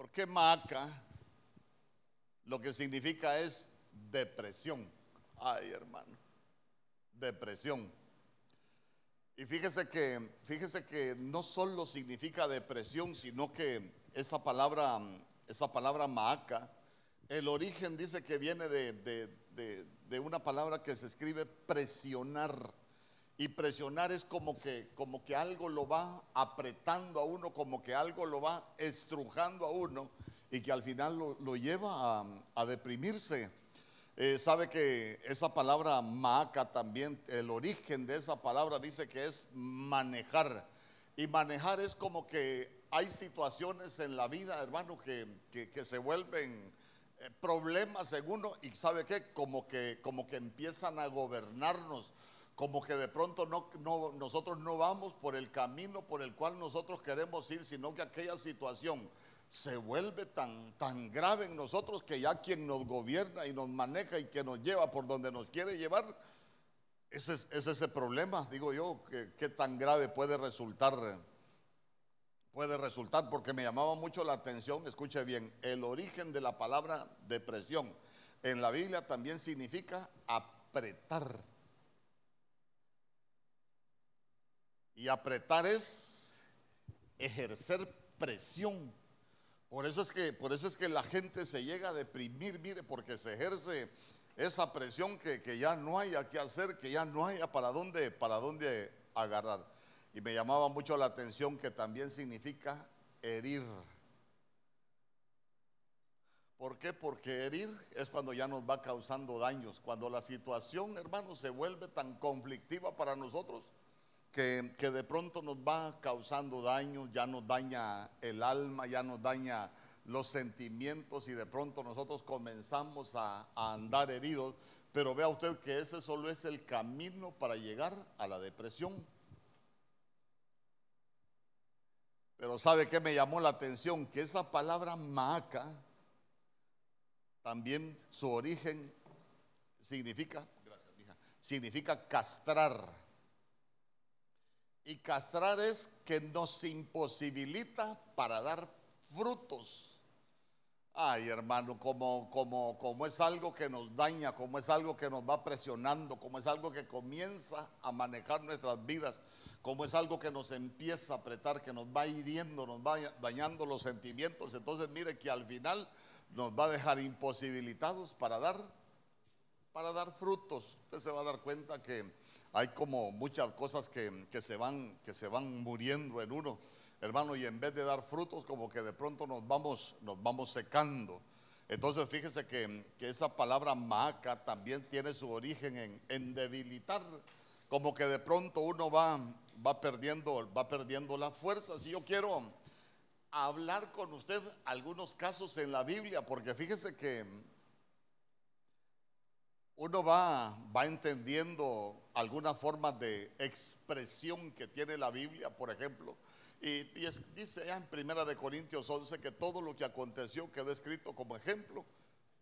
Porque Maaca lo que significa es depresión. Ay, hermano, depresión. Y fíjese que, fíjese que no solo significa depresión, sino que esa palabra, esa palabra maaca, el origen dice que viene de, una palabra que se escribe presionar. Y presionar es como que, como que algo lo va apretando a uno, como que algo lo va estrujando a uno y que al final lo, lleva a, deprimirse. Eh, sabe que esa palabra maaca también, el origen de esa palabra dice que es manejar. Y manejar es como que hay situaciones en la vida, hermano, que, se vuelven eh, problemas en uno y sabe qué, como que, como que empiezan a gobernarnos como que de pronto no, no, nosotros no vamos por el camino por el cual nosotros queremos ir, sino que aquella situación se vuelve tan, tan grave en nosotros que ya quien nos gobierna y nos maneja y que nos lleva por donde nos quiere llevar, ese es, ese problema, digo yo, que, tan grave puede resultar, puede resultar, porque me llamaba mucho la atención, escuche bien, el origen de la palabra depresión en la Biblia también significa apretar. Y apretar es ejercer presión. Por eso es que, por eso es que la gente se llega a deprimir, mire, porque se ejerce esa presión que, ya no hay a qué hacer, que ya no hay para dónde, para dónde agarrar. Y me llamaba mucho la atención que también significa herir. ¿Por qué? Porque herir es cuando ya nos va causando daños, cuando la situación, hermano, se vuelve tan conflictiva para nosotros que, de pronto nos va causando daño, ya nos daña el alma, ya nos daña los sentimientos y de pronto nosotros comenzamos a, andar heridos. Pero vea usted que ese solo es el camino para llegar a la depresión. Pero ¿sabe qué me llamó la atención? Que esa palabra maca, también su origen significa, significa castrar. Y castrar es que nos imposibilita para dar frutos. Ay, hermano, como, como, como es algo que nos daña, como es algo que nos va presionando, como es algo que comienza a manejar nuestras vidas, como es algo que nos empieza a apretar, que nos va hiriendo, nos va dañando los sentimientos. Entonces, mire que al final nos va a dejar imposibilitados para dar, para dar frutos. Usted se va a dar cuenta que hay como muchas cosas que, se van, que se van muriendo en uno, hermano, y en vez de dar frutos, como que de pronto nos vamos, nos vamos secando. Entonces fíjese que, esa palabra maca también tiene su origen en, debilitar, como que de pronto uno va, va, perdiendo, va perdiendo las fuerzas. Y yo quiero hablar con usted algunos casos en la Biblia, porque fíjese que uno va, va entendiendo algunas formas de expresión que tiene la Biblia, por ejemplo. Y, dice ya en Primera de Corintios 11 que todo lo que aconteció quedó escrito como ejemplo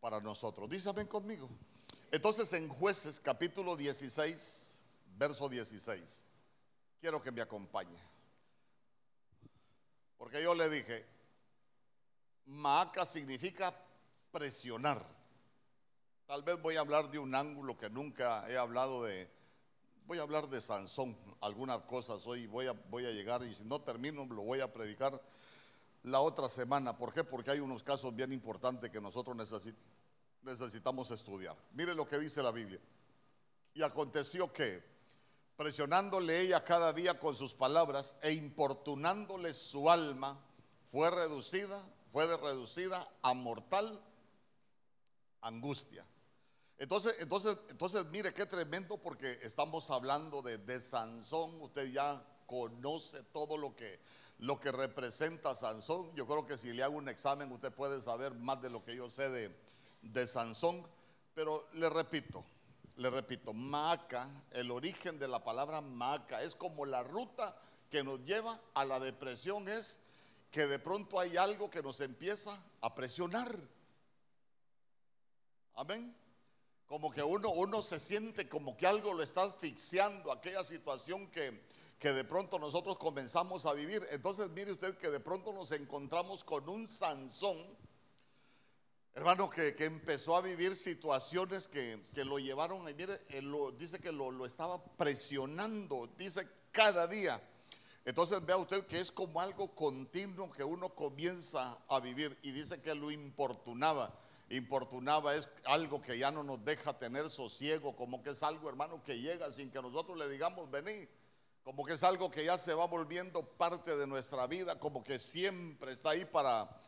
para nosotros. Dice, conmigo. Entonces en jueces capítulo 16, verso 16, quiero que me acompañe. Porque yo le dije, Maaca significa presionar. Tal vez voy a hablar de un ángulo que nunca he hablado de. Voy a hablar de Sansón, algunas cosas hoy voy a, voy a llegar y si no termino lo voy a predicar la otra semana. ¿Por qué? Porque hay unos casos bien importantes que nosotros necesitamos estudiar. Mire lo que dice la Biblia. Y aconteció que, presionándole ella cada día con sus palabras e importunándole su alma, fue reducida, fue reducida a mortal angustia. Entonces, entonces, entonces, mire qué tremendo porque estamos hablando de, de Sansón. Usted ya conoce todo lo que, lo que representa Sansón. Yo creo que si le hago un examen, usted puede saber más de lo que yo sé de, de Sansón. Pero le repito, le repito, Maca, el origen de la palabra Maca es como la ruta que nos lleva a la depresión, es que de pronto hay algo que nos empieza a presionar. Amén. Como que uno, uno se siente como que algo lo está asfixiando, aquella situación que, que de pronto nosotros comenzamos a vivir. Entonces mire usted que de pronto nos encontramos con un Sansón, hermano, que, empezó a vivir situaciones que, lo llevaron, y mire, lo, dice que lo, lo estaba presionando, dice cada día. Entonces vea usted que es como algo continuo que uno comienza a vivir y dice que lo importunaba. Importunaba es algo que ya no nos deja tener sosiego, como que es algo hermano que llega sin que nosotros le digamos vení, como que es algo que ya se va volviendo parte de nuestra vida, como que siempre está ahí para,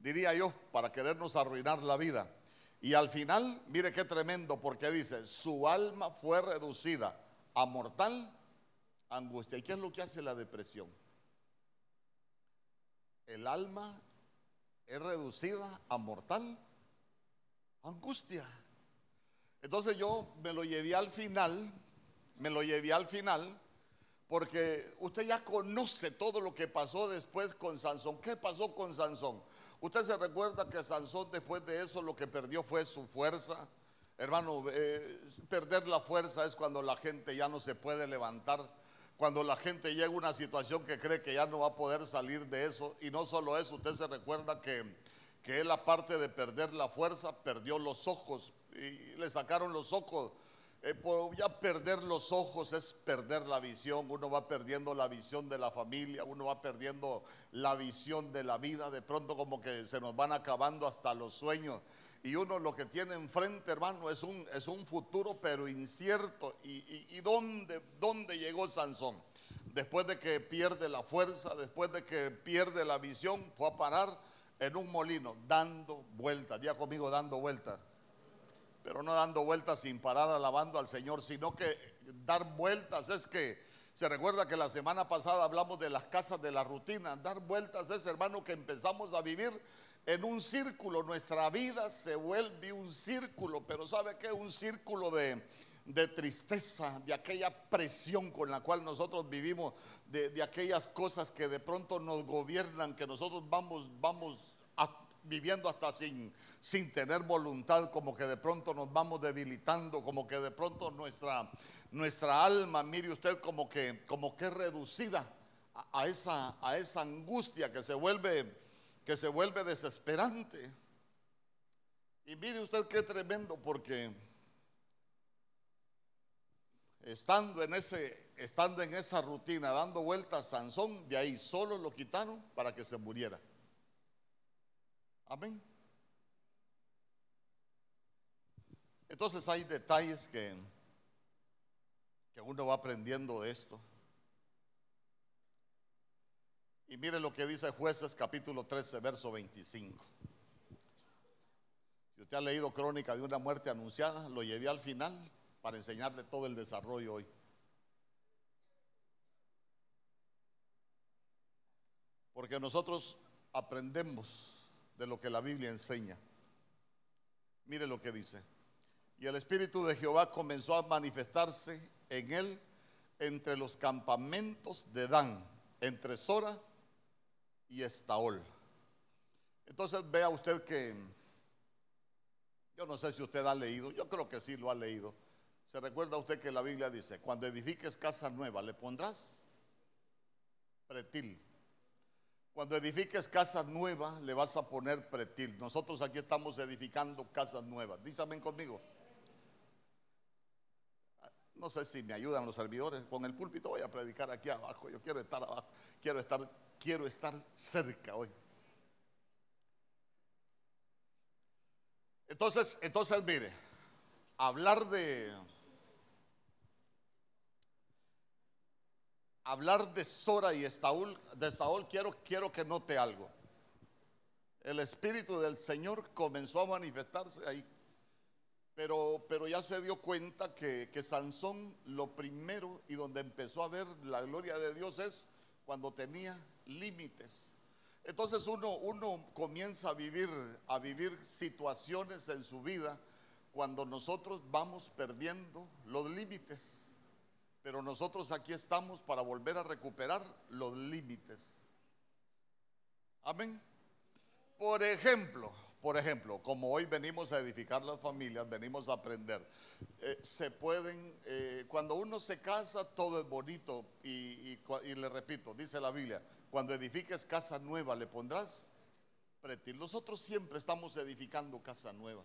diría yo, para querernos arruinar la vida. Y al final, mire qué tremendo, porque dice, su alma fue reducida a mortal angustia. ¿Y qué es lo que hace la depresión? El alma es reducida a mortal angustia. Entonces yo me lo llevé al final, me lo llevé al final, porque usted ya conoce todo lo que pasó después con Sansón. ¿Qué pasó con Sansón? Usted se recuerda que Sansón después de eso lo que perdió fue su fuerza. Hermano, eh, perder la fuerza es cuando la gente ya no se puede levantar cuando la gente llega a una situación que cree que ya no va a poder salir de eso. Y no solo eso, usted se recuerda que, que él aparte de perder la fuerza, perdió los ojos y le sacaron los ojos. Eh, por ya perder los ojos es perder la visión, uno va perdiendo la visión de la familia, uno va perdiendo la visión de la vida, de pronto como que se nos van acabando hasta los sueños y uno lo que tiene enfrente, hermano, es un, es un futuro pero incierto. ¿Y, dónde, dónde llegó Sansón? Después de que pierde la fuerza, después de que pierde la visión, fue a parar en un molino, dando vueltas. Ya conmigo dando vueltas. Pero no dando vueltas sin parar alabando al Señor, sino que dar vueltas es que se recuerda que la semana pasada hablamos de las casas de la rutina. Dar vueltas es, hermano, que empezamos a vivir en un círculo, nuestra vida se vuelve un círculo, pero ¿sabe qué? Un círculo de, tristeza, de aquella presión con la cual nosotros vivimos, de, aquellas cosas que de pronto nos gobiernan, que nosotros vamos, vamos viviendo hasta sin, sin tener voluntad, como que de pronto nos vamos debilitando, como que de pronto nuestra, nuestra alma, mire usted, como que, como que reducida a, esa, a esa angustia que se vuelve que se vuelve desesperante. Y mire usted qué tremendo porque estando en ese estando en esa rutina dando vueltas Sansón, de ahí solo lo quitaron para que se muriera. Amén. Entonces hay detalles que que uno va aprendiendo de esto. Y mire lo que dice jueces capítulo 13, verso 25. Si usted ha leído crónica de una muerte anunciada, lo llevé al final para enseñarle todo el desarrollo hoy. Porque nosotros aprendemos de lo que la Biblia enseña. Mire lo que dice. Y el Espíritu de Jehová comenzó a manifestarse en él entre los campamentos de Dan, entre Sora y Estaol. Entonces vea usted que, yo no sé si usted ha leído, yo creo que sí lo ha leído. Se recuerda usted que la Biblia dice, cuando edifiques casa nueva, le pondrás pretil. Cuando edifiques casa nueva, le vas a poner pretil. Nosotros aquí estamos edificando casas nuevas. Dísame conmigo. No sé si me ayudan los servidores. Con el púlpito voy a predicar aquí abajo. Yo quiero estar abajo. Quiero estar quiero estar cerca hoy. Entonces, entonces mire, hablar de hablar de Sora y Estaúl, de Estaúl quiero, quiero que note algo. El Espíritu del Señor comenzó a manifestarse ahí. Pero, pero ya se dio cuenta que, que Sansón lo primero y donde empezó a ver la gloria de Dios es cuando tenía límites. Entonces uno, uno comienza a vivir, a vivir situaciones en su vida cuando nosotros vamos perdiendo los límites. Pero nosotros aquí estamos para volver a recuperar los límites. Amén. Por ejemplo, por ejemplo, como hoy venimos a edificar las familias, venimos a aprender, eh, se pueden, eh, cuando uno se casa, todo es bonito y, y le repito, dice la Biblia, cuando edifiques casa nueva, le pondrás pretil. Nosotros siempre estamos edificando casa nueva.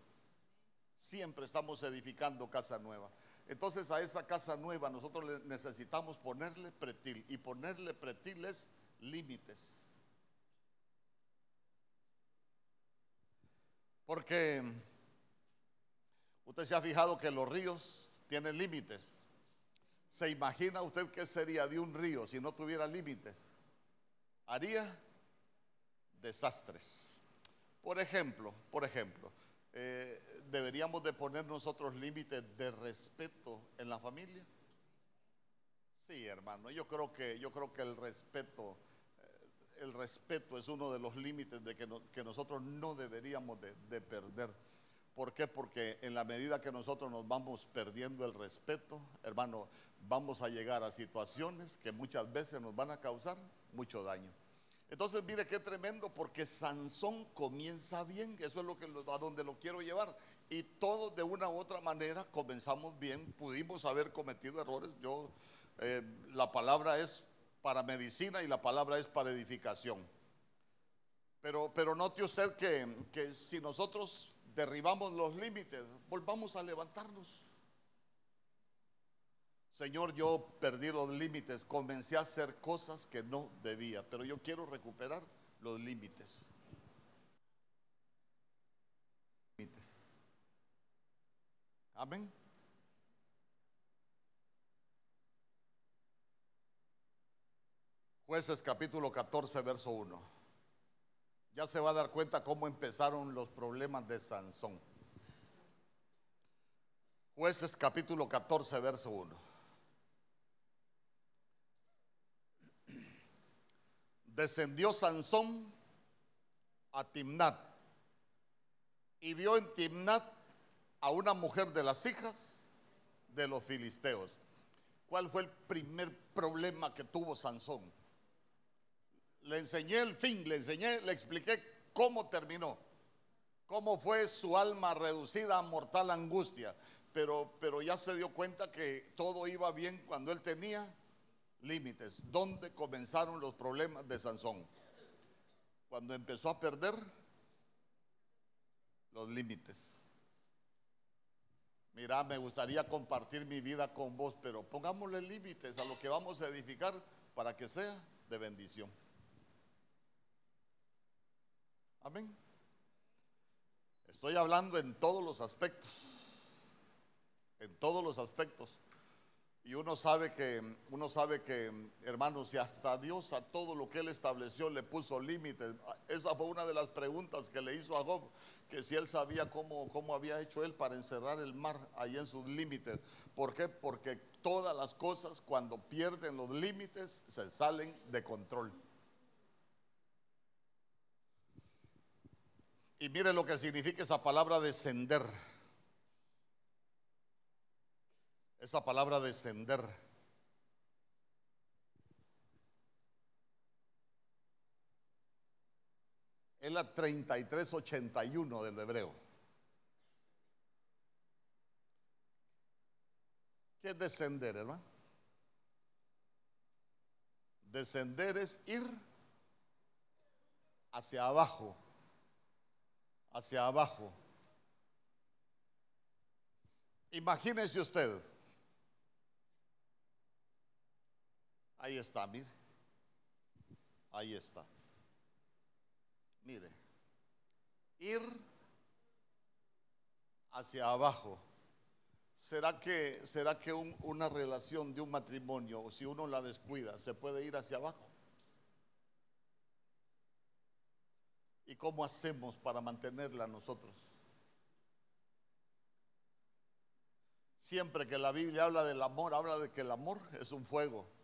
Siempre estamos edificando casa nueva. Entonces a esa casa nueva nosotros necesitamos ponerle pretil y ponerle pretiles límites. Porque usted se ha fijado que los ríos tienen límites. ¿Se imagina usted qué sería de un río si no tuviera límites? Haría desastres. Por ejemplo, por ejemplo, eh, deberíamos de poner nosotros límites de respeto en la familia. Sí, hermano, yo creo que yo creo que el respeto eh, el respeto es uno de los límites de que, que nosotros no deberíamos de, de, perder. ¿Por qué? Porque en la medida que nosotros nos vamos perdiendo el respeto, hermano, vamos a llegar a situaciones que muchas veces nos van a causar mucho daño. Entonces, mire qué tremendo, porque Sansón comienza bien, eso es lo que a donde lo quiero llevar. Y todos de una u otra manera comenzamos bien, pudimos haber cometido errores. Yo, eh, la palabra es para medicina y la palabra es para edificación. Pero, pero note usted que, que si nosotros derribamos los límites, volvamos a levantarnos. Señor, yo perdí los límites, comencé a hacer cosas que no debía, pero yo quiero recuperar los límites. Amén. Jueces capítulo 14, verso 1. Ya se va a dar cuenta cómo empezaron los problemas de Sansón. Jueces capítulo 14, verso 1. Descendió Sansón a Timnat y vio en Timnat a una mujer de las hijas de los filisteos. ¿Cuál fue el primer problema que tuvo Sansón? Le enseñé el fin, le enseñé, le expliqué cómo terminó, cómo fue su alma reducida a mortal angustia, pero, pero ya se dio cuenta que todo iba bien cuando él tenía límites. ¿Dónde comenzaron los problemas de Sansón? Cuando empezó a perder los límites. Mira, me gustaría compartir mi vida con vos, pero pongámosle límites a lo que vamos a edificar para que sea de bendición. Amén. Estoy hablando en todos los aspectos. En todos los aspectos. Y uno sabe que, uno sabe que, hermanos, y hasta Dios a todo lo que él estableció le puso límites. Esa fue una de las preguntas que le hizo a Job, que si él sabía cómo, cómo había hecho él para encerrar el mar ahí en sus límites. ¿Por qué? Porque todas las cosas cuando pierden los límites se salen de control. Y mire lo que significa esa palabra descender. Esa palabra descender. Es la 3381 del hebreo. ¿Qué es descender, hermano? Descender es ir hacia abajo, hacia abajo. Imagínese usted, Ahí está, mire. Ahí está. Mire. Ir hacia abajo. ¿Será que, será que una relación de un matrimonio, si uno la descuida, se puede ir hacia abajo? ¿Y cómo hacemos para mantenerla nosotros? Siempre que la Biblia habla del amor, habla de que el amor es un fuego.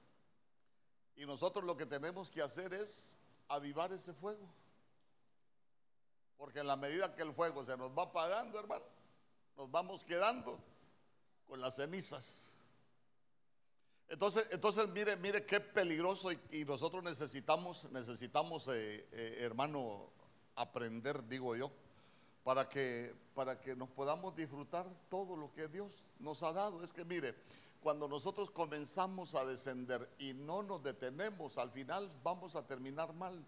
Y nosotros lo que tenemos que hacer es avivar ese fuego. Porque en la medida que el fuego se nos va apagando, hermano, nos vamos quedando con las cenizas. Entonces, entonces mire, mire qué peligroso y, nosotros necesitamos, necesitamos, eh, eh, hermano, aprender, digo yo, para que, para que nos podamos disfrutar todo lo que Dios nos ha dado. Es que mire, cuando nosotros comenzamos a descender y no nos detenemos, al final vamos a terminar mal.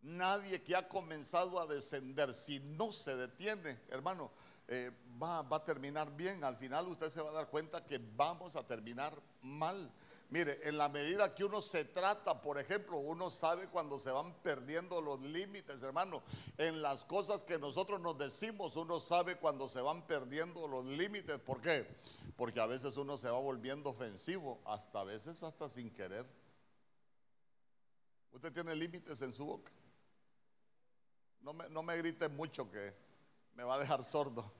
Nadie que ha comenzado a descender, si no se detiene, hermano, eh, va, va a terminar bien. Al final usted se va a dar cuenta que vamos a terminar mal. Mire, en la medida que uno se trata, por ejemplo, uno sabe cuando se van perdiendo los límites, hermano. En las cosas que nosotros nos decimos, uno sabe cuando se van perdiendo los límites. ¿Por qué? Porque a veces uno se va volviendo ofensivo, hasta a veces hasta sin querer. Usted tiene límites en su boca. No me, no me grite mucho que me va a dejar sordo.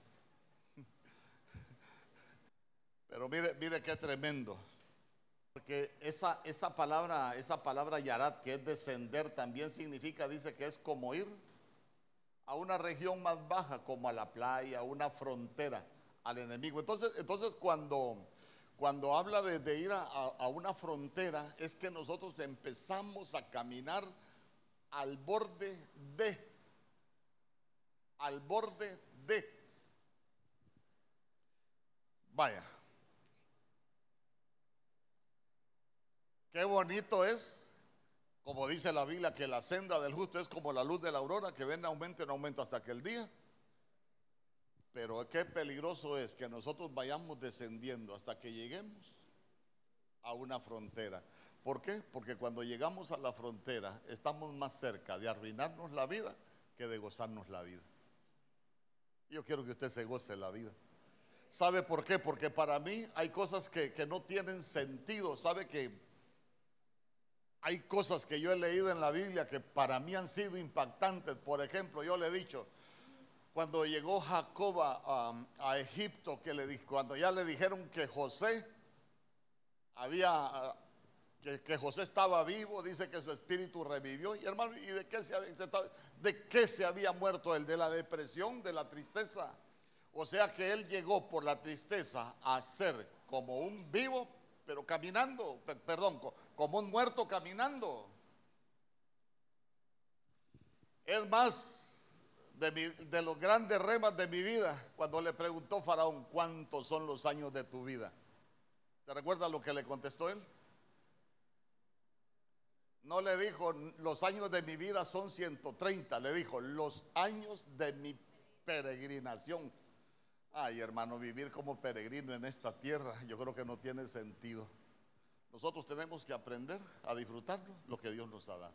Pero mire, mire qué tremendo. Porque esa, esa palabra, esa palabra yarat, que es descender, también significa, dice que es como ir a una región más baja, como a la playa, una frontera, al enemigo. Entonces, entonces cuando, cuando habla de, ir a, una frontera, es que nosotros empezamos a caminar al borde de, al borde de. Vaya, Qué bonito es, como dice la Biblia, que la senda del justo es como la luz de la aurora, que ven aumento en aumento hasta aquel día. Pero qué peligroso es que nosotros vayamos descendiendo hasta que lleguemos a una frontera. ¿Por qué? Porque cuando llegamos a la frontera estamos más cerca de arruinarnos la vida que de gozarnos la vida. Yo quiero que usted se goce la vida. ¿Sabe por qué? Porque para mí hay cosas que, que no tienen sentido. ¿Sabe que hay cosas que yo he leído en la Biblia que para mí han sido impactantes. Por ejemplo, yo le he dicho, cuando llegó Jacob a, Egipto, que le, cuando ya le dijeron que José había, que, José estaba vivo, dice que su espíritu revivió. Y hermano, ¿y de qué, se había, de qué se había muerto él? De la depresión, de la tristeza. O sea que él llegó por la tristeza a ser como un vivo pero caminando, perdón, como un muerto caminando. Es más, de, los grandes remas de mi vida, cuando le preguntó Faraón, ¿cuántos son los años de tu vida? ¿Se recuerda lo que le contestó él? No le dijo, los años de mi vida son 130, le dijo, los años de mi peregrinación Ay, hermano, vivir como peregrino en esta tierra, yo creo que no tiene sentido. Nosotros tenemos que aprender a disfrutar lo que Dios nos ha dado.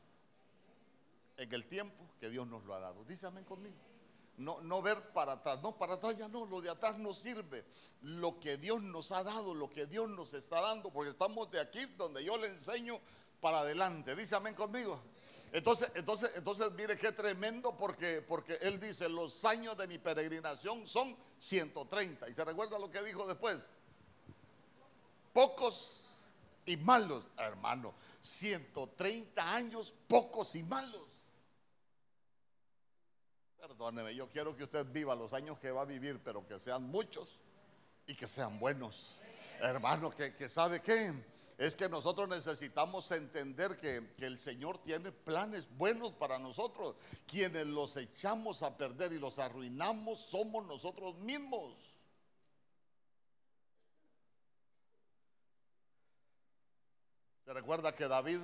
En el tiempo que Dios nos lo ha dado. Dice amén conmigo. No, no ver para atrás. No, para atrás ya no. Lo de atrás no sirve. Lo que Dios nos ha dado, lo que Dios nos está dando. Porque estamos de aquí donde yo le enseño para adelante. Dice amén conmigo. Entonces, entonces, entonces, mire qué tremendo porque, porque él dice, los años de mi peregrinación son 130. Y se recuerda lo que dijo después. Pocos y malos, hermano. 130 años, pocos y malos. Perdóneme, yo quiero que usted viva los años que va a vivir, pero que sean muchos y que sean buenos. Hermano, que, que sabe qué es que nosotros necesitamos entender que, el Señor tiene planes buenos para nosotros. Quienes los echamos a perder y los arruinamos somos nosotros mismos. Se recuerda que David,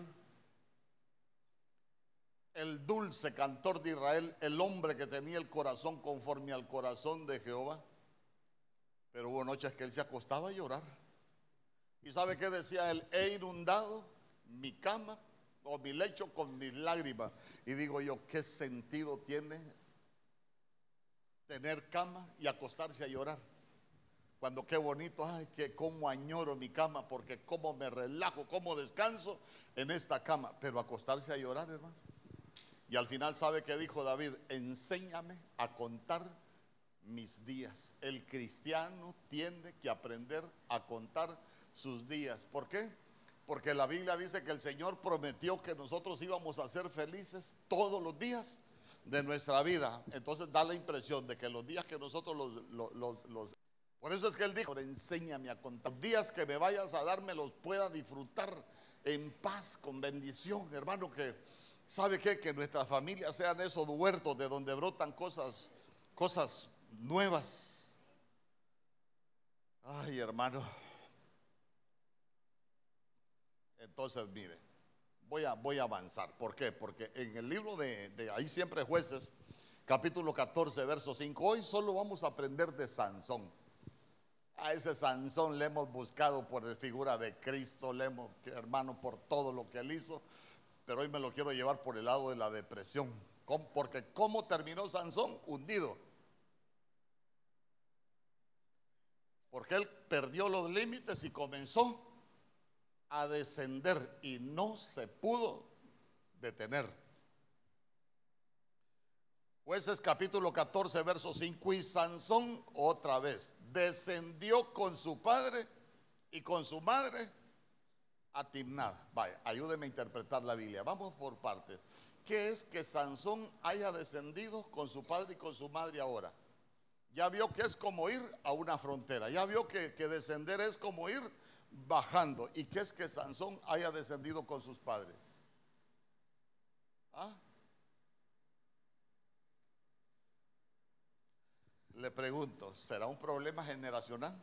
el dulce cantor de Israel, el hombre que tenía el corazón conforme al corazón de Jehová, pero hubo noches que él se acostaba a llorar. ¿Y sabe qué decía él? He inundado mi cama o mi lecho con mis lágrimas. Y digo yo, ¿qué sentido tiene tener cama y acostarse a llorar? Cuando qué bonito, ay, que cómo añoro mi cama, porque cómo me relajo, cómo descanso en esta cama. Pero acostarse a llorar, hermano. Y al final, ¿sabe qué dijo David? Enséñame a contar mis días. El cristiano tiene que aprender a contar sus días. ¿Por qué? Porque la Biblia dice que el Señor prometió que nosotros íbamos a ser felices todos los días de nuestra vida. Entonces da la impresión de que los días que nosotros los... los, por eso es que Él dijo, enséñame a contar. Los días que me vayas a dar me los pueda disfrutar en paz, con bendición, hermano, que sabe qué? que nuestras familias sean esos huertos de donde brotan cosas cosas nuevas. Ay, hermano. Entonces, mire, voy a, voy a avanzar. ¿Por qué? Porque en el libro de, de ahí siempre jueces, capítulo 14, verso 5, hoy solo vamos a aprender de Sansón. A ese Sansón le hemos buscado por la figura de Cristo, le hemos, hermano, por todo lo que él hizo, pero hoy me lo quiero llevar por el lado de la depresión. Porque ¿cómo terminó Sansón? Hundido. Porque él perdió los límites y comenzó a descender y no se pudo detener. Jueces capítulo 14, verso 5. Y Sansón otra vez descendió con su padre y con su madre a Timnad. Vaya, ayúdeme a interpretar la Biblia. Vamos por partes. ¿Qué es que Sansón haya descendido con su padre y con su madre ahora? Ya vio que es como ir a una frontera. Ya vio que, que descender es como ir bajando. ¿Y qué es que Sansón haya descendido con sus padres? ¿Ah? Le pregunto, ¿será un problema generacional?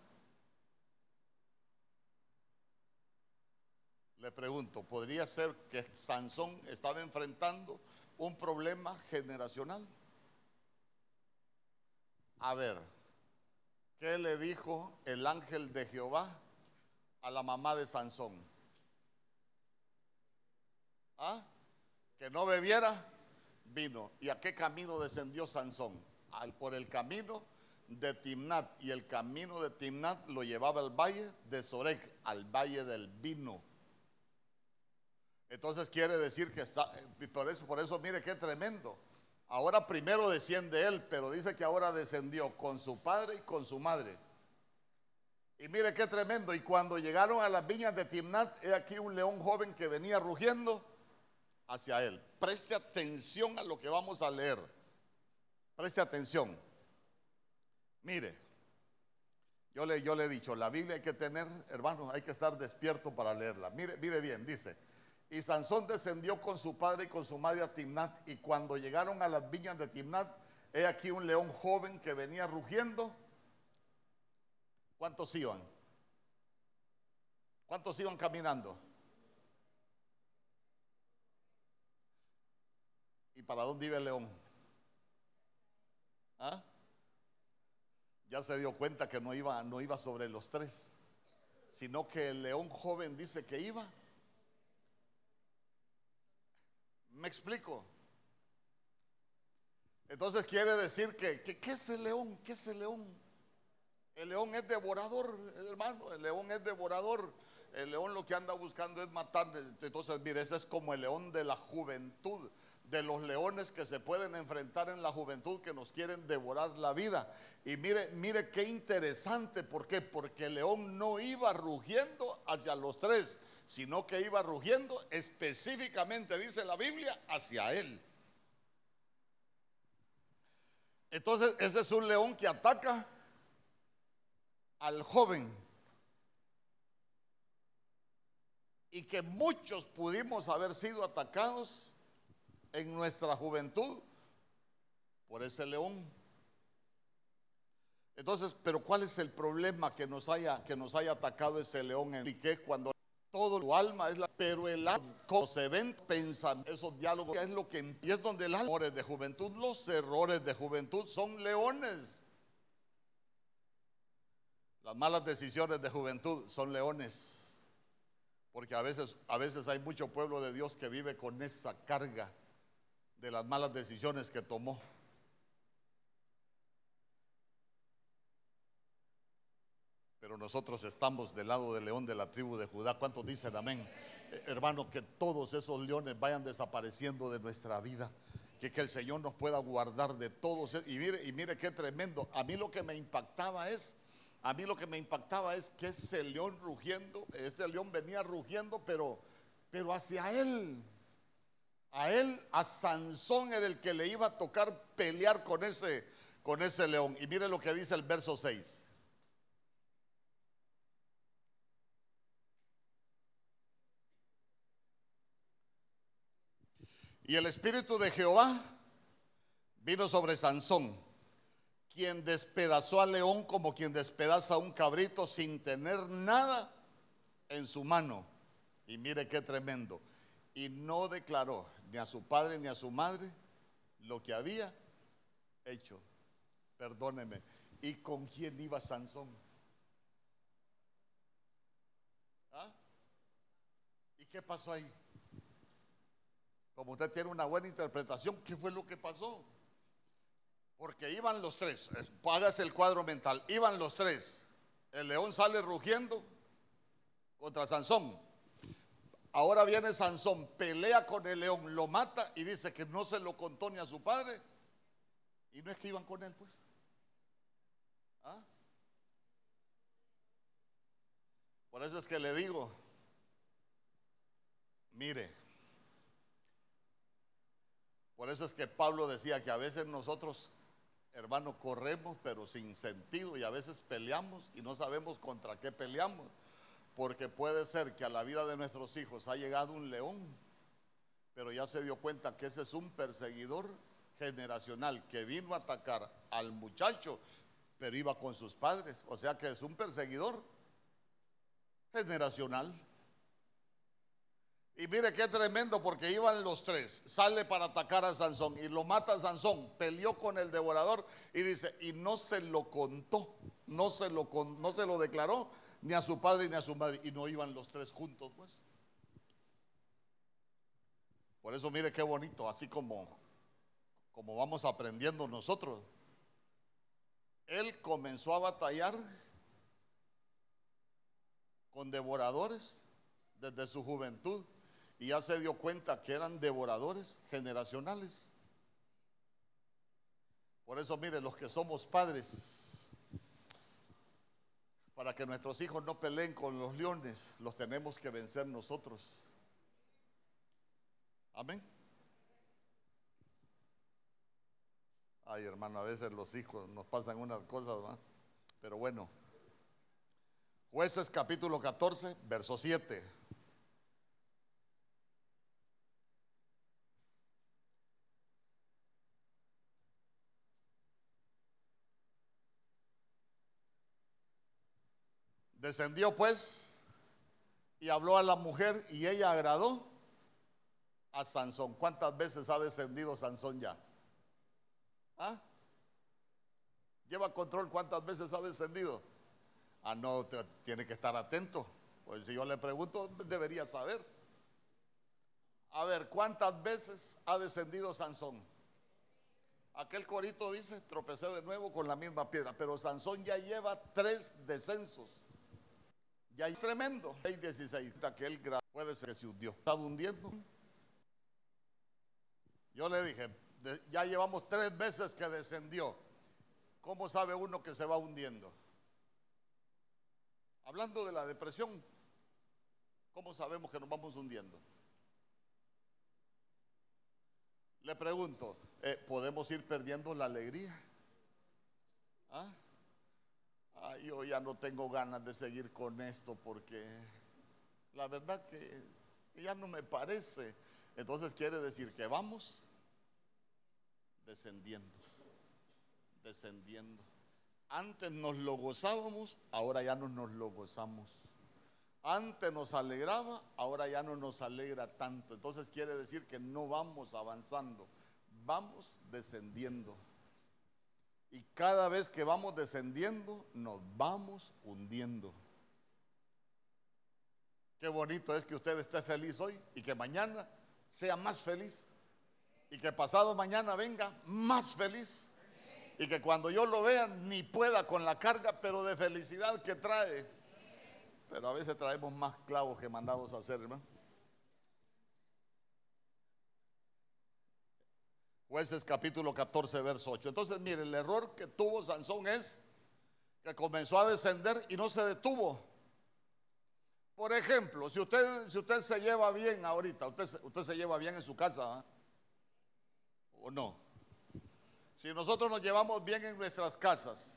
Le pregunto, ¿podría ser que Sansón estaba enfrentando un problema generacional? A ver, ¿qué le dijo el ángel de Jehová a la mamá de Sansón? ¿Ah? Que no bebiera vino. ¿Y a qué camino descendió Sansón? Al, por el camino de Timnat. Y el camino de Timnat lo llevaba al valle de Sorek, al valle del vino. Entonces quiere decir que está, por eso, por eso mire qué tremendo. Ahora primero desciende él, pero dice que ahora descendió con su padre y con su madre. Y mire qué tremendo. Y cuando llegaron a las viñas de Timnat, he aquí un león joven que venía rugiendo hacia él. Preste atención a lo que vamos a leer. Preste atención. Mire, yo le, yo le he dicho, la Biblia hay que tener, hermanos, hay que estar despierto para leerla. Mire, mire bien, dice. Y Sansón descendió con su padre y con su madre a Timnat. Y cuando llegaron a las viñas de Timnat, he aquí un león joven que venía rugiendo ¿Cuántos iban? ¿Cuántos iban caminando? ¿Y para dónde iba el león? ¿Ah? Ya se dio cuenta que no iba, no iba sobre los tres, sino que el león joven dice que iba. ¿Me explico? Entonces quiere decir que, que ¿qué es el león? ¿Qué es el león? El león es devorador, hermano, el león es devorador. El león lo que anda buscando es matar. Entonces, mire, ese es como el león de la juventud, de los leones que se pueden enfrentar en la juventud, que nos quieren devorar la vida. Y mire, mire qué interesante, ¿por qué? Porque el león no iba rugiendo hacia los tres, sino que iba rugiendo específicamente, dice la Biblia, hacia él. Entonces, ese es un león que ataca al joven y que muchos pudimos haber sido atacados en nuestra juventud por ese león. Entonces, pero ¿cuál es el problema que nos haya, que nos haya atacado ese león? En cuando todo tu alma es la, pero el alma, se ven, pensan, esos diálogos es lo que empieza donde los errores de juventud, los errores de juventud son leones. Las malas decisiones de juventud son leones. Porque a veces, a veces hay mucho pueblo de Dios que vive con esa carga de las malas decisiones que tomó. Pero nosotros estamos del lado del león de la tribu de Judá. ¿Cuántos dicen amén? Eh, hermano, que todos esos leones vayan desapareciendo de nuestra vida. Que, que el Señor nos pueda guardar de todos. Y mire, y mire qué tremendo. A mí lo que me impactaba es a mí lo que me impactaba es que ese león rugiendo, ese león venía rugiendo, pero, pero hacia él. A él, a Sansón era el que le iba a tocar pelear con ese, con ese león. Y mire lo que dice el verso 6. Y el espíritu de Jehová vino sobre Sansón quien despedazó al león como quien despedaza a un cabrito sin tener nada en su mano. Y mire qué tremendo. Y no declaró ni a su padre ni a su madre lo que había hecho. Perdóneme. ¿Y con quién iba Sansón? ¿Ah? ¿Y qué pasó ahí? Como usted tiene una buena interpretación, ¿qué fue lo que pasó? Porque iban los tres, hágase el cuadro mental, iban los tres. El león sale rugiendo contra Sansón. Ahora viene Sansón, pelea con el león, lo mata y dice que no se lo contó ni a su padre. Y no es que iban con él, pues. ¿Ah? Por eso es que le digo, mire, por eso es que Pablo decía que a veces nosotros, hermanos, corremos pero sin sentido y a veces peleamos y no sabemos contra qué peleamos. Porque puede ser que a la vida de nuestros hijos ha llegado un león, pero ya se dio cuenta que ese es un perseguidor generacional que vino a atacar al muchacho, pero iba con sus padres. O sea que es un perseguidor generacional. Y mire qué tremendo porque iban los tres, sale para atacar a Sansón y lo mata a Sansón, peleó con el devorador y dice, y no se lo contó, no se lo, no se lo declaró ni a su padre ni a su madre, y no iban los tres juntos pues. Por eso mire qué bonito, así como, como vamos aprendiendo nosotros. Él comenzó a batallar con devoradores desde su juventud y ya se dio cuenta que eran devoradores generacionales. Por eso, mire, los que somos padres, para que nuestros hijos no peleen con los leones, los tenemos que vencer nosotros. Amén. Ay, hermano, a veces los hijos nos pasan unas cosas, ¿va? Pero bueno. Jueces capítulo 14, verso 7. Descendió pues y habló a la mujer y ella agradó a Sansón. ¿Cuántas veces ha descendido Sansón ya? ¿Ah? ¿Lleva control cuántas veces ha descendido? Ah, no, tiene que estar atento. Pues si yo le pregunto, debería saber. A ver, ¿cuántas veces ha descendido Sansón? Aquel corito dice, tropecé de nuevo con la misma piedra, pero Sansón ya lleva tres descensos. Ya es tremendo. Hay 16, aquel grado puede ser que se hundió. Está hundiendo. Yo le dije, ya llevamos tres veces que descendió. ¿Cómo sabe uno que se va hundiendo? Hablando de la depresión, ¿cómo sabemos que nos vamos hundiendo? Le pregunto, eh, ¿podemos ir perdiendo la alegría? ¿Ah? Yo ya no tengo ganas de seguir con esto porque la verdad que ya no me parece. Entonces quiere decir que vamos descendiendo, descendiendo. Antes nos lo gozábamos, ahora ya no nos lo gozamos. Antes nos alegraba, ahora ya no nos alegra tanto. Entonces quiere decir que no vamos avanzando, vamos descendiendo. Y cada vez que vamos descendiendo, nos vamos hundiendo. Qué bonito es que usted esté feliz hoy y que mañana sea más feliz. Y que pasado mañana venga más feliz. Y que cuando yo lo vea ni pueda con la carga, pero de felicidad que trae. Pero a veces traemos más clavos que mandados a hacer, hermano. Jueces capítulo 14, verso 8. Entonces, mire, el error que tuvo Sansón es que comenzó a descender y no se detuvo. Por ejemplo, si usted, si usted se lleva bien ahorita, usted, usted se lleva bien en su casa, ¿ah? ¿o no? Si nosotros nos llevamos bien en nuestras casas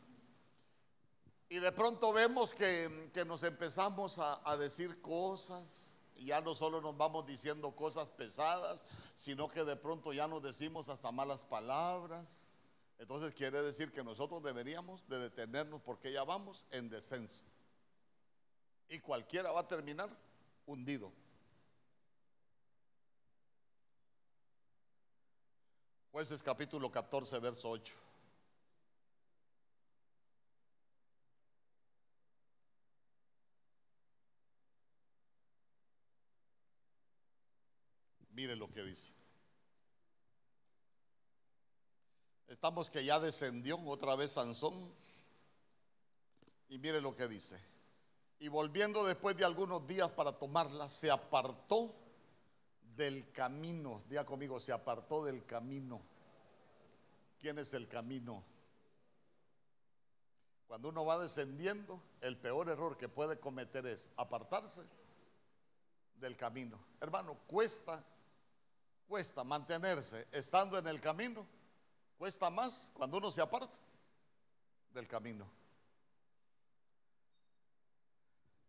y de pronto vemos que, nos empezamos a decir cosas, ya no solo nos vamos diciendo cosas pesadas, sino que de pronto ya nos decimos hasta malas palabras. Entonces quiere decir que nosotros deberíamos de detenernos porque ya vamos en descenso. Y cualquiera va a terminar hundido. Jueces capítulo 14, verso 8. Mire lo que dice. Estamos que ya descendió otra vez Sansón. Y mire lo que dice. Y volviendo después de algunos días para tomarla, se apartó del camino. Diga conmigo, se apartó del camino. ¿Quién es el camino? Cuando uno va descendiendo, el peor error que puede cometer es apartarse del camino. Hermano, cuesta cuesta mantenerse estando en el camino, cuesta más cuando uno se aparta del camino.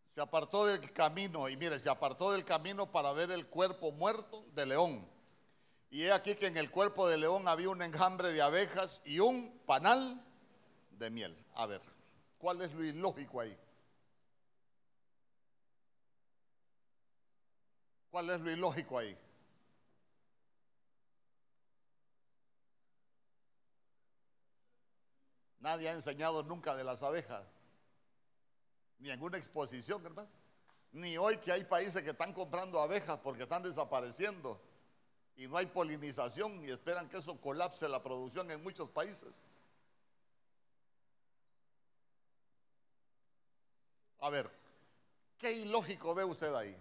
Se apartó del camino y mire, se apartó del camino para ver el cuerpo muerto de león. Y he aquí que en el cuerpo de león había un enjambre de abejas y un panal de miel. A ver, ¿cuál es lo ilógico ahí? ¿Cuál es lo ilógico ahí? Nadie ha enseñado nunca de las abejas, ni en una exposición, hermano. Ni hoy que hay países que están comprando abejas porque están desapareciendo y no hay polinización y esperan que eso colapse la producción en muchos países. A ver, ¿qué ilógico ve usted ahí?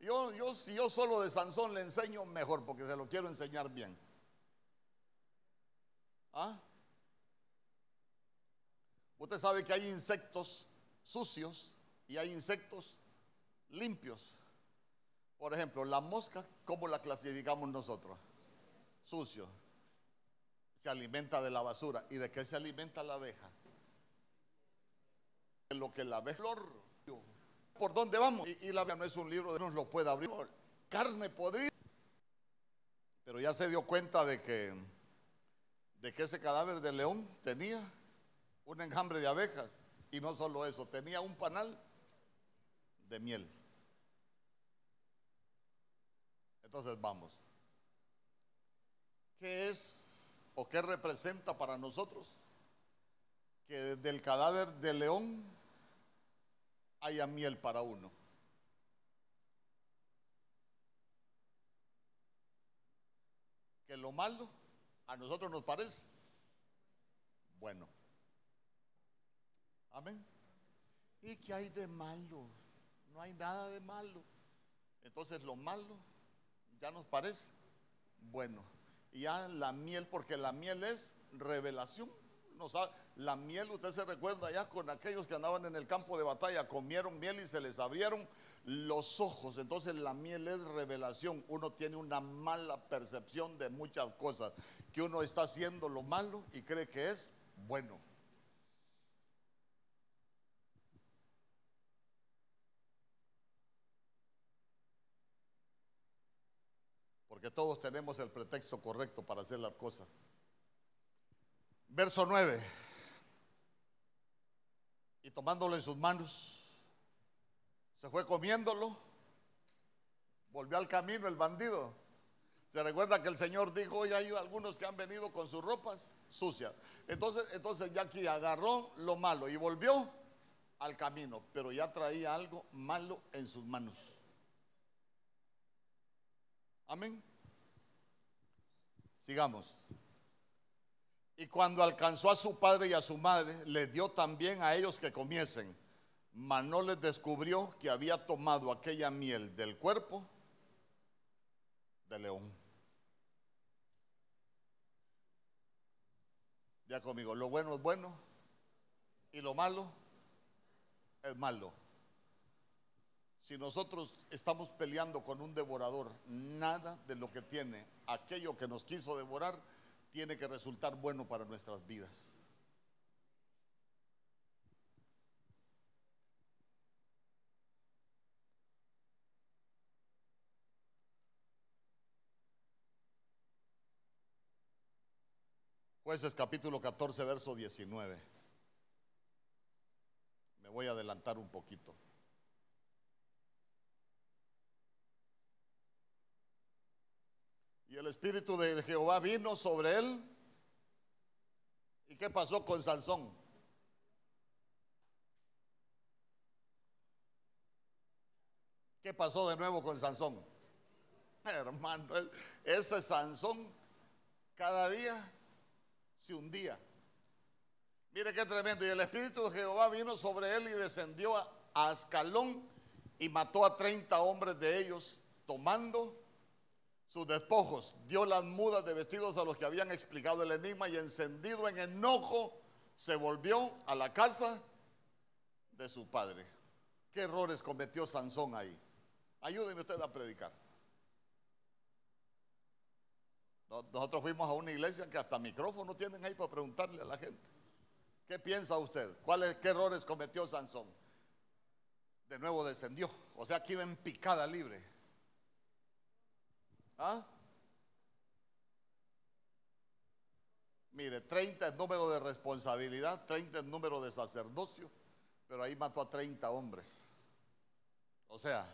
Yo, yo, si yo solo de Sansón le enseño, mejor, porque se lo quiero enseñar bien. ¿Ah? Usted sabe que hay insectos sucios y hay insectos limpios. Por ejemplo, la mosca, ¿cómo la clasificamos nosotros? Sucio. Se alimenta de la basura. ¿Y de qué se alimenta la abeja? De lo que la abeja flor. ¿Por dónde vamos? Y, la abeja no es un libro de nos lo puede abrir. Carne podrida. Pero ya se dio cuenta de que de que ese cadáver de león tenía un enjambre de abejas. Y no solo eso, tenía un panal de miel. Entonces vamos. ¿Qué es o qué representa para nosotros que del cadáver de león haya miel para uno? Que lo malo a nosotros nos parece bueno. Amén. ¿Y qué hay de malo? No hay nada de malo. Entonces lo malo ya nos parece bueno. Y ya la miel, porque la miel es revelación. No la miel, usted se recuerda ya con aquellos que andaban en el campo de batalla, comieron miel y se les abrieron los ojos. Entonces la miel es revelación. Uno tiene una mala percepción de muchas cosas. Que uno está haciendo lo malo y cree que es bueno. Porque todos tenemos el pretexto correcto para hacer las cosas. Verso 9. Y tomándolo en sus manos, se fue comiéndolo, volvió al camino el bandido. Se recuerda que el Señor dijo, hoy hay algunos que han venido con sus ropas sucias. Entonces, entonces ya aquí agarró lo malo y volvió al camino, pero ya traía algo malo en sus manos. Amén. Sigamos. Y cuando alcanzó a su padre y a su madre, le dio también a ellos que comiesen. Mas no les descubrió que había tomado aquella miel del cuerpo de león. Ya conmigo, lo bueno es bueno y lo malo es malo. Si nosotros estamos peleando con un devorador, nada de lo que tiene aquello que nos quiso devorar tiene que resultar bueno para nuestras vidas. Jueces capítulo 14, verso 19. Me voy a adelantar un poquito. Y el Espíritu de Jehová vino sobre él. ¿Y qué pasó con Sansón? ¿Qué pasó de nuevo con Sansón? Hermano, ese Sansón cada día se hundía. Mire qué tremendo. Y el Espíritu de Jehová vino sobre él y descendió a Ascalón y mató a 30 hombres de ellos, tomando sus despojos. Dio las mudas de vestidos a los que habían explicado el enigma y encendido en enojo se volvió a la casa de su padre. ¿Qué errores cometió Sansón ahí? Ayúdenme usted a predicar. Nosotros fuimos a una iglesia que hasta micrófono tienen ahí para preguntarle a la gente. ¿Qué piensa usted? ¿Cuáles, ¿Qué errores cometió Sansón? De nuevo descendió. O sea que iba en picada libre. ¿Ah? Mire, 30 es número de responsabilidad, 30 es número de sacerdocio, pero ahí mató a 30 hombres. O sea,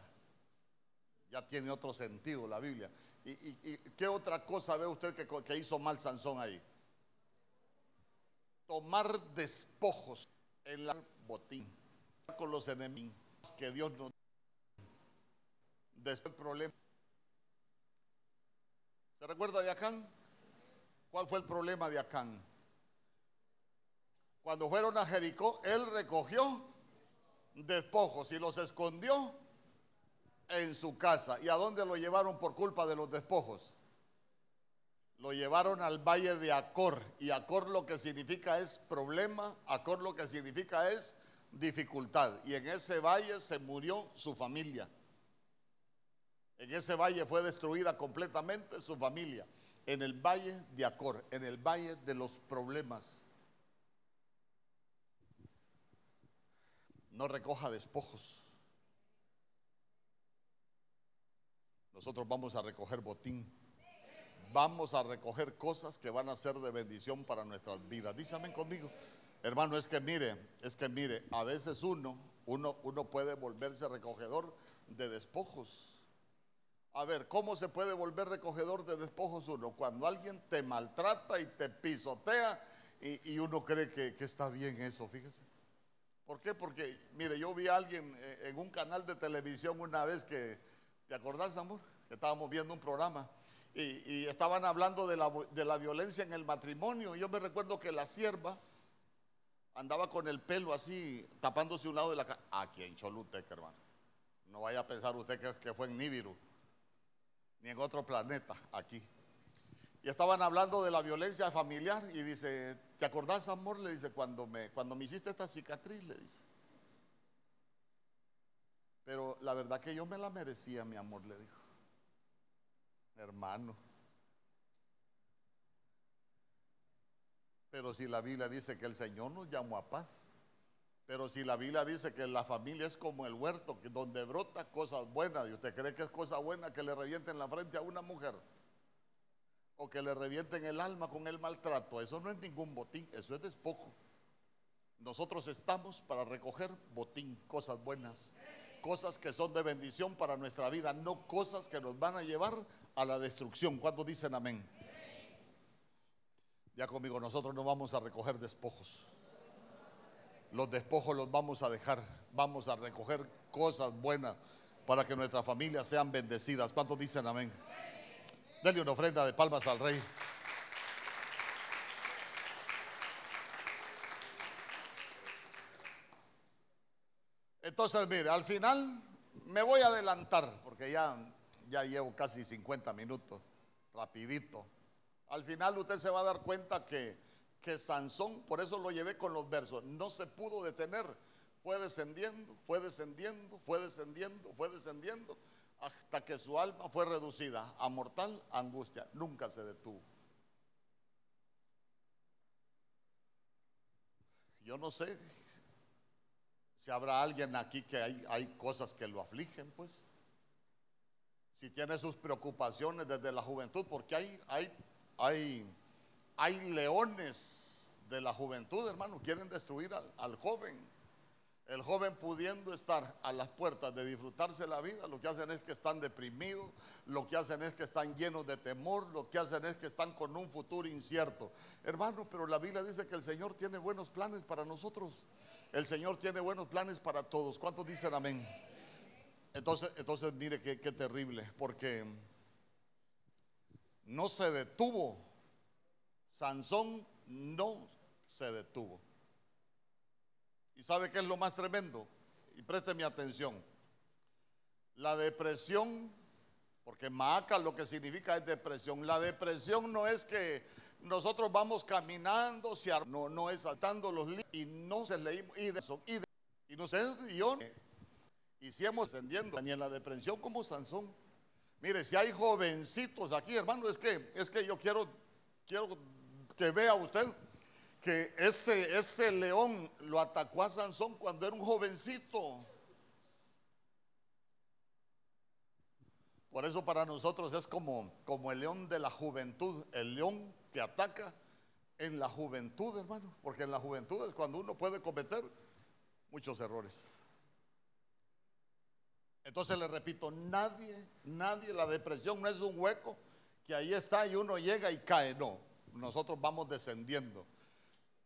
ya tiene otro sentido la Biblia. ¿Y, qué otra cosa ve usted que, hizo mal Sansón ahí? Tomar despojos en la botín con los enemigos que Dios nos después el problema. ¿Se recuerda de Acán? ¿Cuál fue el problema de Acán? Cuando fueron a Jericó, él recogió despojos y los escondió en su casa. ¿Y a dónde lo llevaron por culpa de los despojos? Lo llevaron al valle de Acor. Y Acor lo que significa es problema, Acor lo que significa es dificultad. Y en ese valle se murió su familia. En ese valle fue destruida completamente su familia. En el valle de Acor, en el valle de los problemas. No recoja despojos. nosotros vamos a recoger botín. Vamos a recoger cosas que van a ser de bendición para nuestras vidas. Dísame conmigo. Hermano, es que mire, es que mire, a veces uno, uno, uno puede volverse recogedor de despojos. A ver, ¿cómo se puede volver recogedor de despojos uno? Cuando alguien te maltrata y te pisotea y, uno cree que, está bien eso, fíjese. ¿Por qué? Porque, mire, yo vi a alguien eh, en un canal de televisión una vez que ¿Te acordás, amor? Que estábamos viendo un programa y, estaban hablando de la, violencia en el matrimonio. Yo me recuerdo que la sierva andaba con el pelo así, tapándose un lado de la cara. Aquí en Choluteca, hermano. No vaya a pensar usted que, que fue en Nibiru, ni en otro planeta, aquí. Y estaban hablando de la violencia familiar y dice, ¿te acordás, amor? Le dice, cuando me, cuando me hiciste esta cicatriz, le dice. Pero la verdad que yo me la merecía, mi amor, le dijo. Hermano. Pero si la Biblia dice que el Señor nos llamó a paz. Pero si la Biblia dice que la familia es como el huerto, donde brota cosas buenas, ¿y usted cree que es cosa buena que le revienten la frente a una mujer? O que le revienten el alma con el maltrato. Eso no es ningún botín, eso es despojo. Nosotros estamos para recoger botín, cosas buenas cosas que son de bendición para nuestra vida, no cosas que nos van a llevar a la destrucción. ¿Cuántos dicen amén? Ya conmigo, nosotros no vamos a recoger despojos. Los despojos los vamos a dejar. Vamos a recoger cosas buenas para que nuestras familias sean bendecidas. ¿Cuántos dicen amén? Denle una ofrenda de palmas al rey. Entonces, mire, al final me voy a adelantar, porque ya, ya llevo casi 50 minutos, rapidito. Al final usted se va a dar cuenta que, que Sansón, por eso lo llevé con los versos, no se pudo detener. Fue descendiendo, fue descendiendo, fue descendiendo, fue descendiendo, hasta que su alma fue reducida a mortal angustia. Nunca se detuvo. Yo no sé si habrá alguien aquí que hay, cosas que lo afligen, pues. Si tiene sus preocupaciones desde la juventud, porque hay, hay, hay, hay leones de la juventud, hermano, quieren destruir al, joven. El joven pudiendo estar a las puertas de disfrutarse la vida, lo que hacen es que están deprimidos, lo que hacen es que están llenos de temor, lo que hacen es que están con un futuro incierto. Hermano, pero la Biblia dice que el Señor tiene buenos planes para nosotros. El Señor tiene buenos planes para todos. ¿Cuántos dicen amén? Entonces, entonces mire qué, qué terrible, porque no se detuvo. Sansón no se detuvo. ¿Y sabe qué es lo más tremendo? Y présteme atención. La depresión, porque Maaca lo que significa es depresión. La depresión no es que nosotros vamos caminando, no, no es saltando los libros y no se leímos y de eso, y, de, y y si hemos ascendiendo, ni en la depresión como Sansón. Mire, si hay jovencitos aquí, hermano, es que, es que yo quiero, quiero que vea usted que ese, ese león lo atacó a Sansón cuando era un jovencito. Por eso para nosotros es como, como el león de la juventud, el león que ataca en la juventud, hermano, porque en la juventud es cuando uno puede cometer muchos errores. Entonces le repito, nadie, nadie, la depresión no es un hueco que ahí está y uno llega y cae, no, nosotros vamos descendiendo.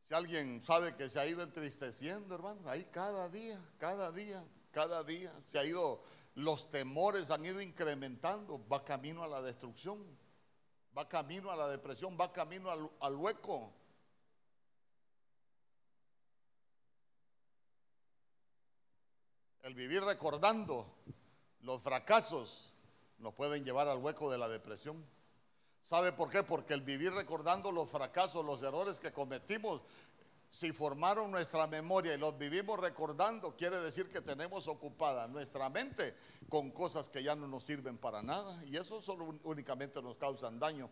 Si alguien sabe que se ha ido entristeciendo, hermano, ahí cada día, cada día, cada día, se ha ido, los temores han ido incrementando, va camino a la destrucción, va camino a la depresión, va camino al, al hueco. El vivir recordando los fracasos nos pueden llevar al hueco de la depresión. ¿Sabe por qué? Porque el vivir recordando los fracasos, los errores que cometimos, si formaron nuestra memoria y los vivimos recordando, quiere decir que tenemos ocupada nuestra mente con cosas que ya no nos sirven para nada y eso únicamente nos causan daño.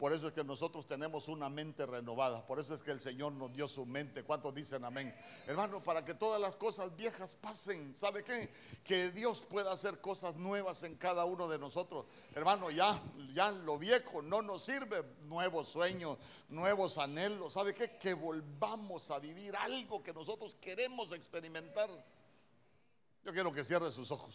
Por eso es que nosotros tenemos una mente renovada. Por eso es que el Señor nos dio su mente. ¿Cuántos dicen amén? Hermano, para que todas las cosas viejas pasen. ¿Sabe qué? Que Dios pueda hacer cosas nuevas en cada uno de nosotros. Hermano, ya, ya lo viejo no nos sirve. Nuevos sueños, nuevos anhelos. ¿Sabe qué? Que volvamos a vivir algo que nosotros queremos experimentar. Yo quiero que cierre sus ojos.